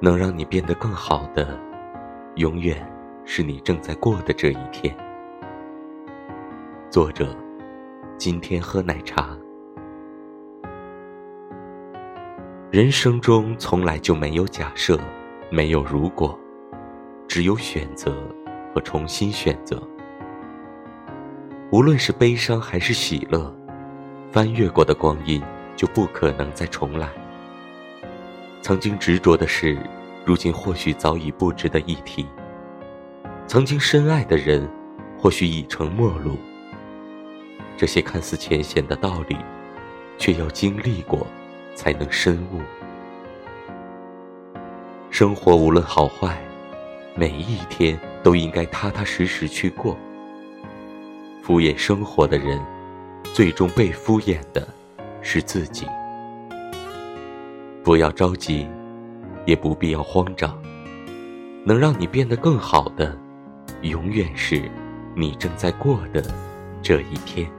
能让你变得更好的，永远是你正在过的这一天。作者：今天喝奶茶。人生中从来就没有假设，没有如果，只有选择和重新选择。无论是悲伤还是喜乐，翻越过的光阴就不可能再重来。曾经执着的事，如今或许早已不值得一提；曾经深爱的人，或许已成陌路。这些看似浅显的道理，却要经历过，才能深悟。生活无论好坏，每一天都应该踏踏实实去过。敷衍生活的人，最终被敷衍的，是自己。不要着急，也不必要慌张。能让你变得更好的，永远是你正在过的这一天。